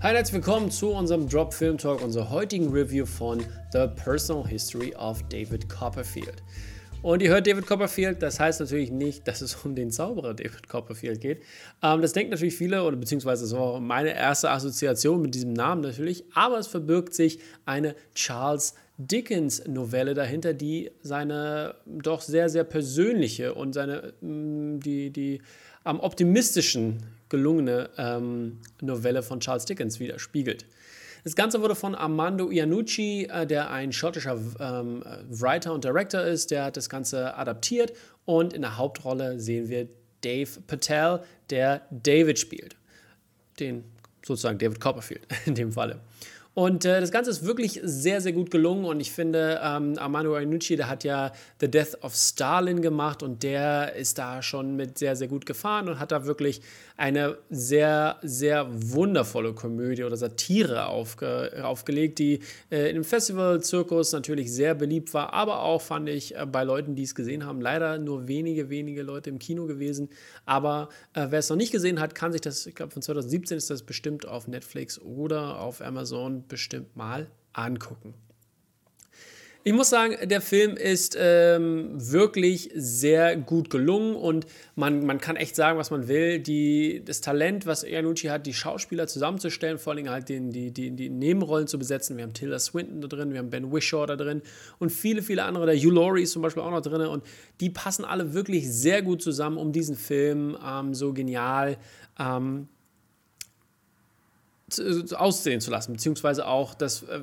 Hi, herzlich willkommen zu unserem Drop Film Talk, unserer heutigen Review von The Personal History of David Copperfield. Und ihr hört David Copperfield, das heißt natürlich nicht, dass es um den Zauberer David Copperfield geht. Ähm, das denken natürlich viele, oder beziehungsweise das war meine erste Assoziation mit diesem Namen natürlich, aber es verbirgt sich eine Charles Dickens Novelle dahinter, die seine doch sehr, sehr persönliche und seine, mm, die, die am optimistischen gelungene ähm, Novelle von Charles Dickens widerspiegelt. Das Ganze wurde von Armando Iannucci, äh, der ein schottischer ähm, Writer und Director ist, der hat das Ganze adaptiert und in der Hauptrolle sehen wir Dave Patel, der David spielt. Den sozusagen David Copperfield in dem Falle. Und äh, das Ganze ist wirklich sehr, sehr gut gelungen. Und ich finde, ähm, Armando Iannucci, der hat ja The Death of Stalin gemacht und der ist da schon mit sehr, sehr gut gefahren und hat da wirklich eine sehr, sehr wundervolle Komödie oder Satire aufge aufgelegt, die äh, im Festival-Zirkus natürlich sehr beliebt war, aber auch fand ich äh, bei Leuten, die es gesehen haben, leider nur wenige, wenige Leute im Kino gewesen. Aber äh, wer es noch nicht gesehen hat, kann sich das, ich glaube von 2017 ist das bestimmt auf Netflix oder auf Amazon bestimmt mal angucken. Ich muss sagen, der Film ist ähm, wirklich sehr gut gelungen und man, man kann echt sagen, was man will. Die, das Talent, was Iannucci hat, die Schauspieler zusammenzustellen, vor allem halt den, die, die, die Nebenrollen zu besetzen. Wir haben Tilda Swinton da drin, wir haben Ben Wishaw da drin und viele, viele andere. Der Hugh Laurie ist zum Beispiel auch noch drin und die passen alle wirklich sehr gut zusammen, um diesen Film ähm, so genial ähm, aussehen zu lassen, beziehungsweise auch das, äh,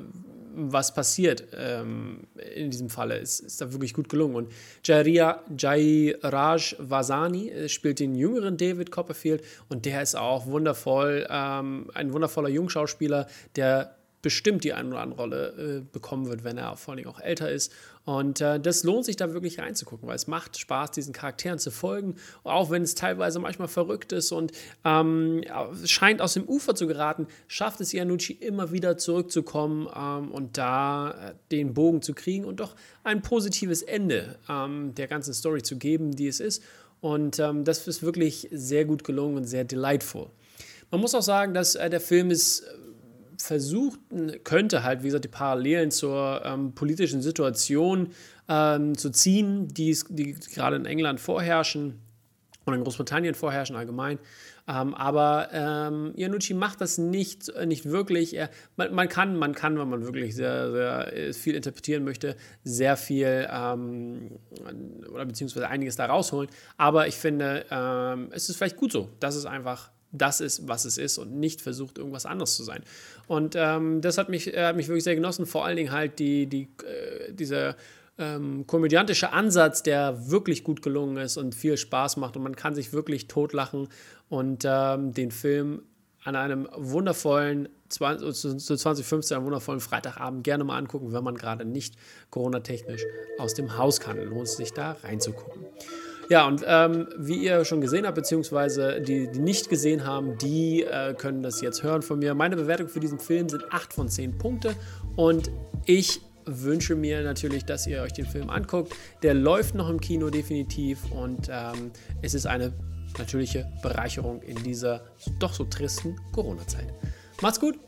was passiert ähm, in diesem Falle, ist, ist da wirklich gut gelungen. Und Jairia, Jairaj Vasani äh, spielt den jüngeren David Copperfield und der ist auch wundervoll, ähm, ein wundervoller Jungschauspieler, der bestimmt die eine oder andere Rolle äh, bekommen wird, wenn er vor allem auch älter ist. Und äh, das lohnt sich da wirklich reinzugucken, weil es macht Spaß, diesen Charakteren zu folgen, auch wenn es teilweise manchmal verrückt ist und ähm, scheint aus dem Ufer zu geraten, schafft es Iannucci immer wieder zurückzukommen ähm, und da äh, den Bogen zu kriegen und doch ein positives Ende ähm, der ganzen Story zu geben, die es ist. Und ähm, das ist wirklich sehr gut gelungen und sehr delightful. Man muss auch sagen, dass äh, der Film ist versucht, könnte halt, wie gesagt, die Parallelen zur ähm, politischen Situation ähm, zu ziehen, die, die gerade in England vorherrschen und in Großbritannien vorherrschen allgemein. Ähm, aber ähm, Iannucci macht das nicht, äh, nicht wirklich. Er, man, man, kann, man kann, wenn man wirklich sehr, sehr äh, viel interpretieren möchte, sehr viel ähm, oder beziehungsweise einiges da rausholen. Aber ich finde, ähm, es ist vielleicht gut so, dass es einfach das ist, was es ist und nicht versucht, irgendwas anderes zu sein. Und ähm, das hat mich, äh, mich wirklich sehr genossen, vor allen Dingen halt die, die, äh, dieser ähm, komödiantische Ansatz, der wirklich gut gelungen ist und viel Spaß macht und man kann sich wirklich totlachen und ähm, den Film an einem wundervollen, 20, zu 2015, einem wundervollen Freitagabend gerne mal angucken, wenn man gerade nicht Corona-technisch aus dem Haus kann. Lohnt es sich da reinzugucken. Ja, und ähm, wie ihr schon gesehen habt, beziehungsweise die, die nicht gesehen haben, die äh, können das jetzt hören von mir. Meine Bewertung für diesen Film sind 8 von 10 Punkte und ich wünsche mir natürlich, dass ihr euch den Film anguckt. Der läuft noch im Kino definitiv und ähm, es ist eine natürliche Bereicherung in dieser doch so tristen Corona-Zeit. Macht's gut!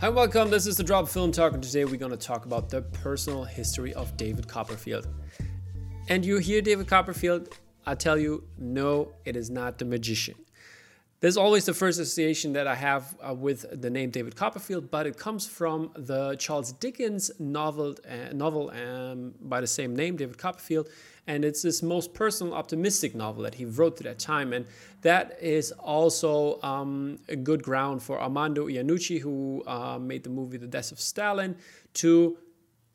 Hi, welcome. This is the Drop Film Talk, and today we're going to talk about the personal history of David Copperfield. And you hear David Copperfield, I tell you, no, it is not the magician. There's always the first association that I have uh, with the name David Copperfield, but it comes from the Charles Dickens novel, uh, novel um, by the same name, David Copperfield, and it's his most personal, optimistic novel that he wrote at that time, and that is also um, a good ground for Armando Iannucci, who uh, made the movie The Death of Stalin, to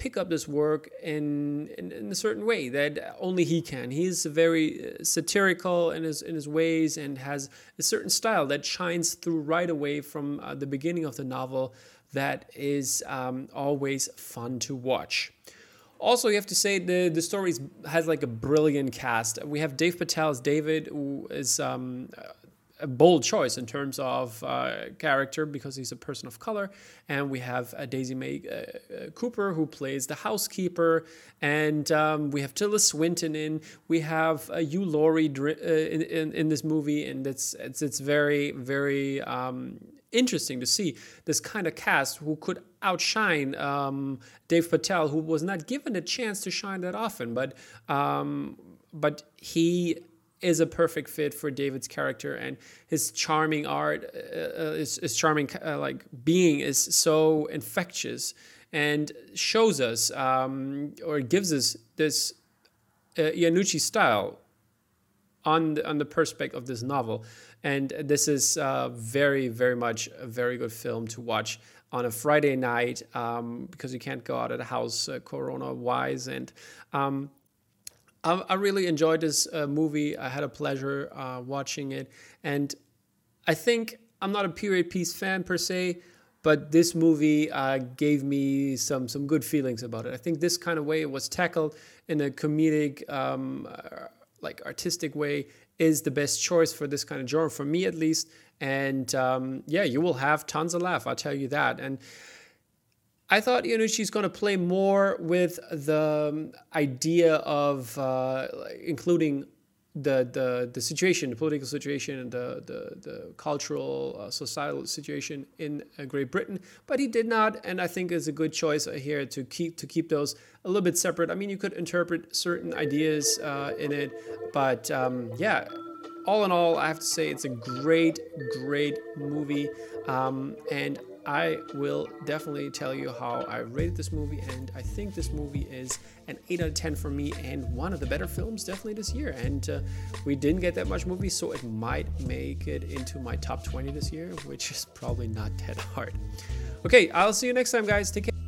pick up this work in, in, in, a certain way that only he can. He's very uh, satirical in his in his ways and has a certain style that shines through right away from uh, the beginning of the novel. That is um, always fun to watch. Also, you have to say the the story has like a brilliant cast. We have Dave Patel as David, who is um, a bold choice in terms of uh, character because he's a person of color. And we have uh, Daisy May uh, uh Cooper who plays the housekeeper, and um, we have Tilda Swinton in. We have uh, Hugh Laurie uh, in, in, in this movie, and it's it's it's very very. Um, interesting to see this kind of cast who could outshine um, Dave Patel, who was not given a chance to shine that often, but um, but he is a perfect fit for David's character and his charming art, uh, uh, his, his, charming uh, like being is so infectious and shows us um, or gives us this uh, Iannucci style on the, on the perspective of this novel. And this is uh, very, very much a very good film to watch on a Friday night um, because you can't go out of the house uh, corona wise. And um, I, I really enjoyed this uh, movie. I had a pleasure uh, watching it, and I think I'm not a period piece fan per se, but this movie uh, gave me some some good feelings about it. I think this kind of way it was tackled in a comedic, um, uh, like artistic way is the best choice for this kind of genre for me at least. And um, yeah, you will have tons of laugh. I'll tell you that. And I thought Iannucci's going to play more with the um, idea of uh, including the, the the situation, the political situation, and the the, the cultural, uh, societal situation in uh, Great Britain. But he did not, and I think is a good choice here to keep to keep those a little bit separate. I mean, you could interpret certain ideas uh, in it, but um, yeah. All in all, I have to say it's a great, great movie, um, and I will definitely tell you how I rated this movie, and I think this movie is an 8 out of 10 for me and one of the better films definitely this year. And uh, we didn't get that much movie, so it might make it into my top 20 this year, which is probably not that hard. Okay, I'll see you next time, guys. Take care.